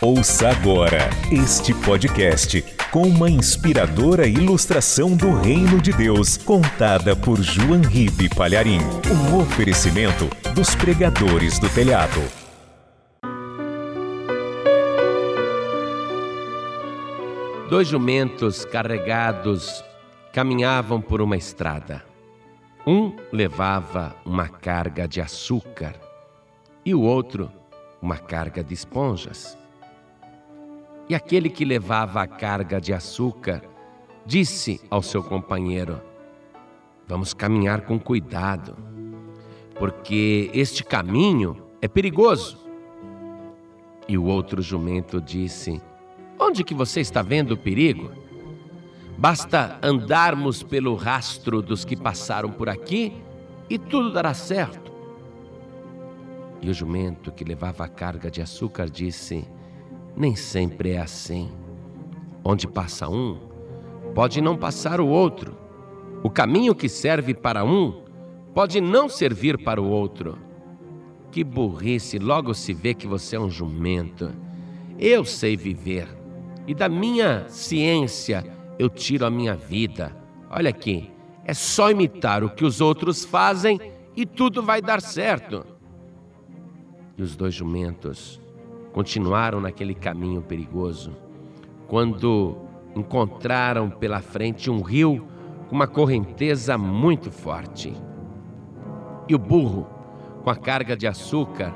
Ouça agora este podcast com uma inspiradora ilustração do Reino de Deus, contada por João Ribe Palharim. Um oferecimento dos pregadores do telhado. Dois jumentos carregados caminhavam por uma estrada. Um levava uma carga de açúcar e o outro uma carga de esponjas. E aquele que levava a carga de açúcar disse ao seu companheiro: Vamos caminhar com cuidado, porque este caminho é perigoso. E o outro jumento disse: Onde que você está vendo o perigo? Basta andarmos pelo rastro dos que passaram por aqui e tudo dará certo. E o jumento que levava a carga de açúcar disse: Nem sempre é assim. Onde passa um, pode não passar o outro. O caminho que serve para um, pode não servir para o outro. Que burrice, logo se vê que você é um jumento. Eu sei viver, e da minha ciência eu tiro a minha vida. Olha aqui, é só imitar o que os outros fazem e tudo vai dar certo. E os dois jumentos continuaram naquele caminho perigoso. Quando encontraram pela frente um rio com uma correnteza muito forte. E o burro, com a carga de açúcar,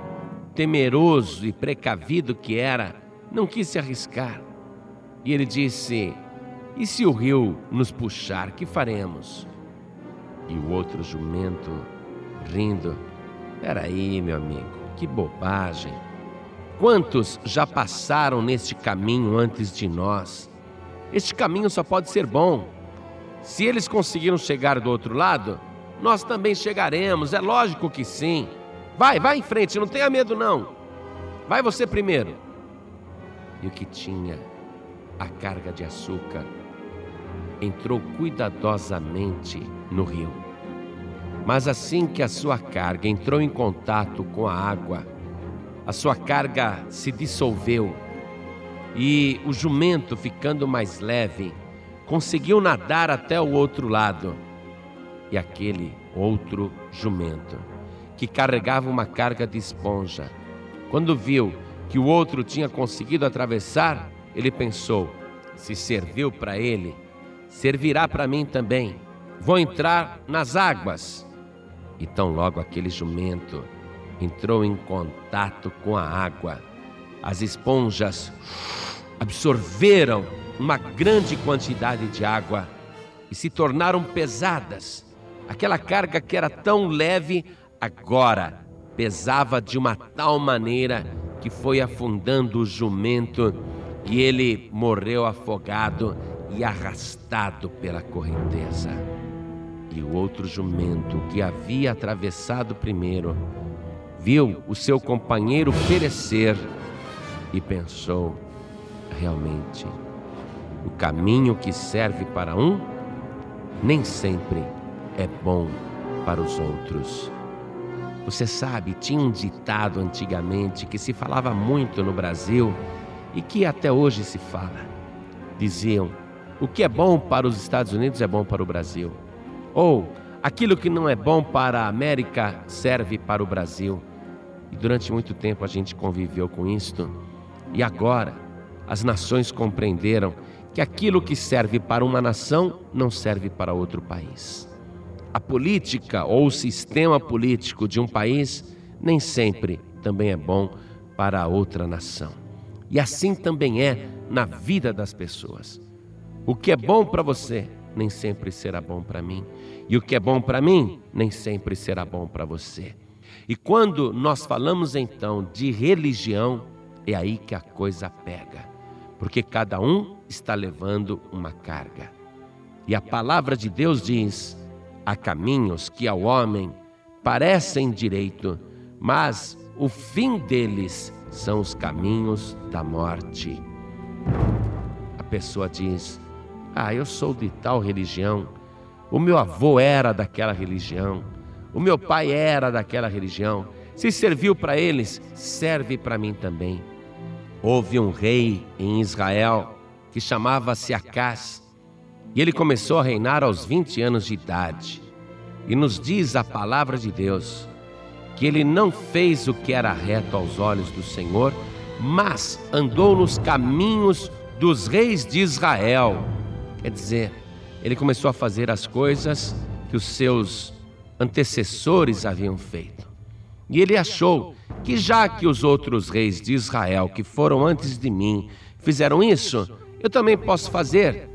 temeroso e precavido que era, não quis se arriscar. E ele disse: e se o rio nos puxar, que faremos? E o outro jumento, rindo, peraí, meu amigo, que bobagem. Quantos já passaram neste caminho antes de nós? Este caminho só pode ser bom. Se eles conseguiram chegar do outro lado, nós também chegaremos, é lógico que sim. Vai, vai em frente, não tenha medo não. Vai você primeiro. E o que tinha a carga de açúcar entrou cuidadosamente no rio. Mas assim que a sua carga entrou em contato com a água, a sua carga se dissolveu e o jumento, ficando mais leve, conseguiu nadar até o outro lado. E aquele outro jumento, que carregava uma carga de esponja, quando viu que o outro tinha conseguido atravessar, ele pensou: se serviu para ele, servirá para mim também. Vou entrar nas águas. E tão logo aquele jumento entrou em contato com a água, as esponjas absorveram uma grande quantidade de água e se tornaram pesadas. Aquela carga que era tão leve, agora pesava de uma tal maneira que foi afundando o jumento e ele morreu afogado e arrastado pela correnteza. E o outro jumento que havia atravessado primeiro viu o seu companheiro perecer e pensou: realmente, o caminho que serve para um nem sempre é bom para os outros. Você sabe, tinha um ditado antigamente que se falava muito no Brasil e que até hoje se fala. Diziam: o que é bom para os Estados Unidos é bom para o Brasil. Ou aquilo que não é bom para a América serve para o Brasil. E durante muito tempo a gente conviveu com isto. E agora as nações compreenderam que aquilo que serve para uma nação não serve para outro país. A política ou o sistema político de um país nem sempre também é bom para outra nação. E assim também é na vida das pessoas. O que é bom para você nem sempre será bom para mim, e o que é bom para mim nem sempre será bom para você. E quando nós falamos então de religião, é aí que a coisa pega, porque cada um está levando uma carga. E a palavra de Deus diz: há caminhos que ao homem parecem direito, mas o fim deles são os caminhos da morte. A pessoa diz: ah, eu sou de tal religião. O meu avô era daquela religião. O meu pai era daquela religião. Se serviu para eles, serve para mim também. Houve um rei em Israel que chamava-se Acás, e ele começou a reinar aos 20 anos de idade. E nos diz a palavra de Deus que ele não fez o que era reto aos olhos do Senhor, mas andou nos caminhos dos reis de Israel. Quer dizer, ele começou a fazer as coisas que os seus antecessores haviam feito. E ele achou que já que os outros reis de Israel que foram antes de mim fizeram isso, eu também posso fazer.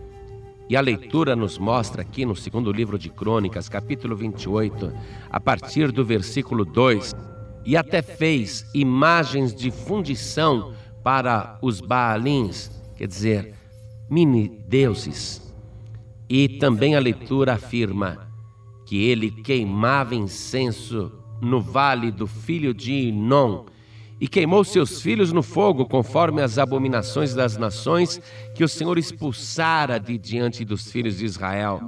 E a leitura nos mostra aqui no segundo livro de Crônicas, capítulo 28, a partir do versículo 2, e até fez imagens de fundição para os Baalins, quer dizer, mini deuses. E também a leitura afirma que ele queimava incenso no vale do filho de Inon e queimou seus filhos no fogo, conforme as abominações das nações que o Senhor expulsara de diante dos filhos de Israel,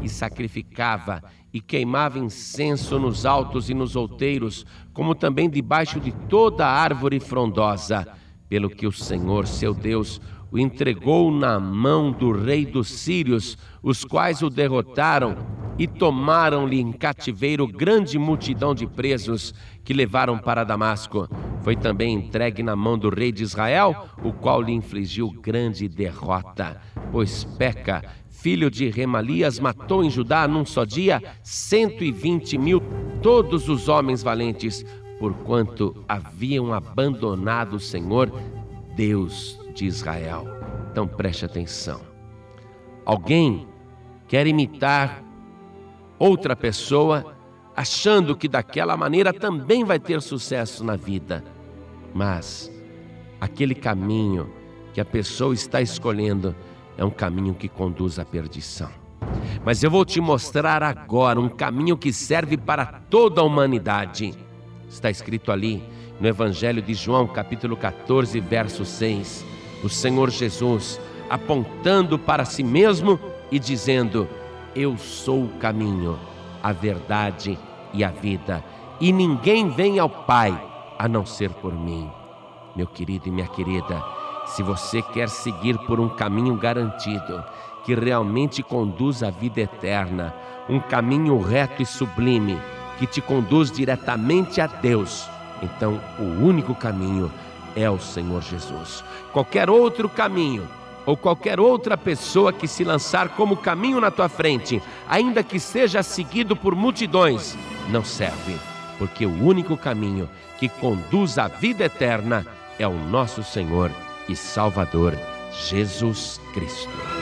e sacrificava e queimava incenso nos altos e nos outeiros, como também debaixo de toda árvore frondosa, pelo que o Senhor, seu Deus, o entregou na mão do rei dos sírios, os quais o derrotaram e tomaram-lhe em cativeiro grande multidão de presos que levaram para Damasco. Foi também entregue na mão do rei de Israel, o qual lhe infligiu grande derrota. Pois Peca, filho de Remalias, matou em Judá num só dia cento e vinte mil, todos os homens valentes, porquanto haviam abandonado o Senhor, Deus de Israel. Então preste atenção. Alguém quer imitar outra pessoa, achando que daquela maneira também vai ter sucesso na vida. Mas aquele caminho que a pessoa está escolhendo é um caminho que conduz à perdição. Mas eu vou te mostrar agora um caminho que serve para toda a humanidade. Está escrito ali no Evangelho de João, capítulo 14, verso 6. O Senhor Jesus apontando para si mesmo e dizendo: eu sou o caminho, a verdade e a vida, e ninguém vem ao Pai a não ser por mim. Meu querido e minha querida, se você quer seguir por um caminho garantido, que realmente conduz à vida eterna, um caminho reto e sublime, que te conduz diretamente a Deus, então o único caminho é o Senhor Jesus. Qualquer outro caminho ou qualquer outra pessoa que se lançar como caminho na tua frente, ainda que seja seguido por multidões, não serve, porque o único caminho que conduz à vida eterna é o nosso Senhor e Salvador Jesus Cristo.